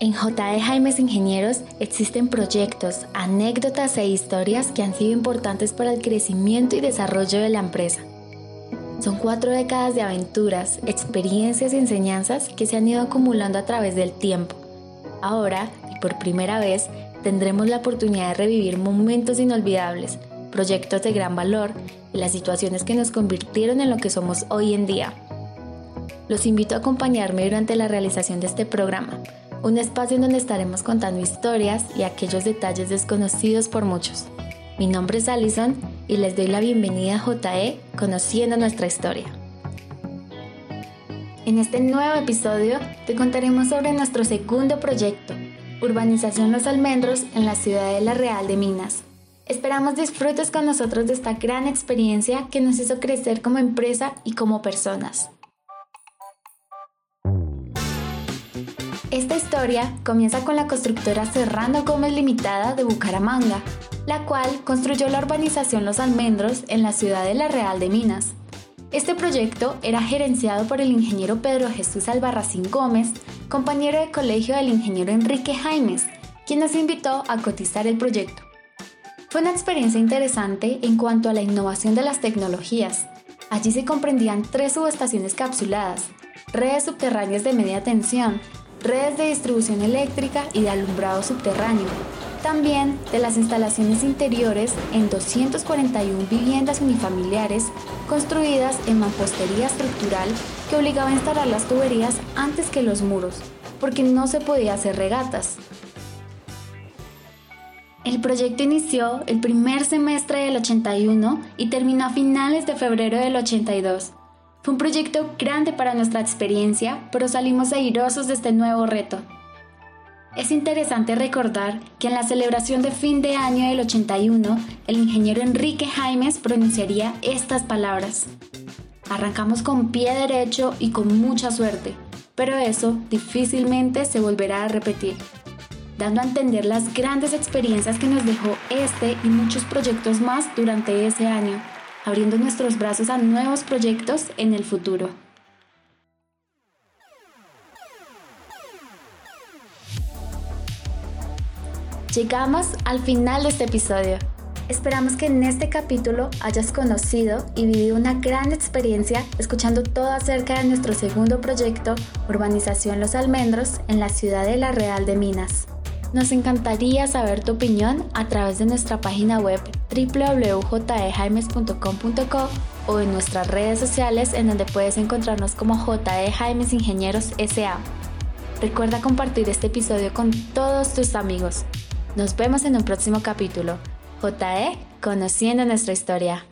En JE Jaimes Ingenieros existen proyectos, anécdotas e historias que han sido importantes para el crecimiento y desarrollo de la empresa. Son cuatro décadas de aventuras, experiencias y enseñanzas que se han ido acumulando a través del tiempo. Ahora, y por primera vez, tendremos la oportunidad de revivir momentos inolvidables, proyectos de gran valor y las situaciones que nos convirtieron en lo que somos hoy en día. Los invito a acompañarme durante la realización de este programa un espacio en donde estaremos contando historias y aquellos detalles desconocidos por muchos. Mi nombre es Alison y les doy la bienvenida a JE Conociendo nuestra historia. En este nuevo episodio te contaremos sobre nuestro segundo proyecto, Urbanización Los Almendros en la ciudad de La Real de Minas. Esperamos disfrutes con nosotros de esta gran experiencia que nos hizo crecer como empresa y como personas. Esta historia comienza con la constructora Serrano Gómez Limitada de Bucaramanga, la cual construyó la urbanización Los Almendros en la ciudad de La Real de Minas. Este proyecto era gerenciado por el ingeniero Pedro Jesús Albarracín Gómez, compañero de colegio del ingeniero Enrique Jaimes, quien nos invitó a cotizar el proyecto. Fue una experiencia interesante en cuanto a la innovación de las tecnologías. Allí se comprendían tres subestaciones capsuladas, redes subterráneas de media tensión, redes de distribución eléctrica y de alumbrado subterráneo, también de las instalaciones interiores en 241 viviendas unifamiliares construidas en mampostería estructural que obligaba a instalar las tuberías antes que los muros, porque no se podía hacer regatas. El proyecto inició el primer semestre del 81 y terminó a finales de febrero del 82 fue un proyecto grande para nuestra experiencia, pero salimos airosos de este nuevo reto. Es interesante recordar que en la celebración de fin de año del 81, el ingeniero Enrique Jaimes pronunciaría estas palabras. Arrancamos con pie derecho y con mucha suerte, pero eso difícilmente se volverá a repetir, dando a entender las grandes experiencias que nos dejó este y muchos proyectos más durante ese año abriendo nuestros brazos a nuevos proyectos en el futuro. Llegamos al final de este episodio. Esperamos que en este capítulo hayas conocido y vivido una gran experiencia escuchando todo acerca de nuestro segundo proyecto, Urbanización Los Almendros, en la ciudad de La Real de Minas. Nos encantaría saber tu opinión a través de nuestra página web www.jaimes.com.co o en nuestras redes sociales en donde puedes encontrarnos como JE Jaimes Ingenieros SA. Recuerda compartir este episodio con todos tus amigos. Nos vemos en un próximo capítulo. JE, conociendo nuestra historia.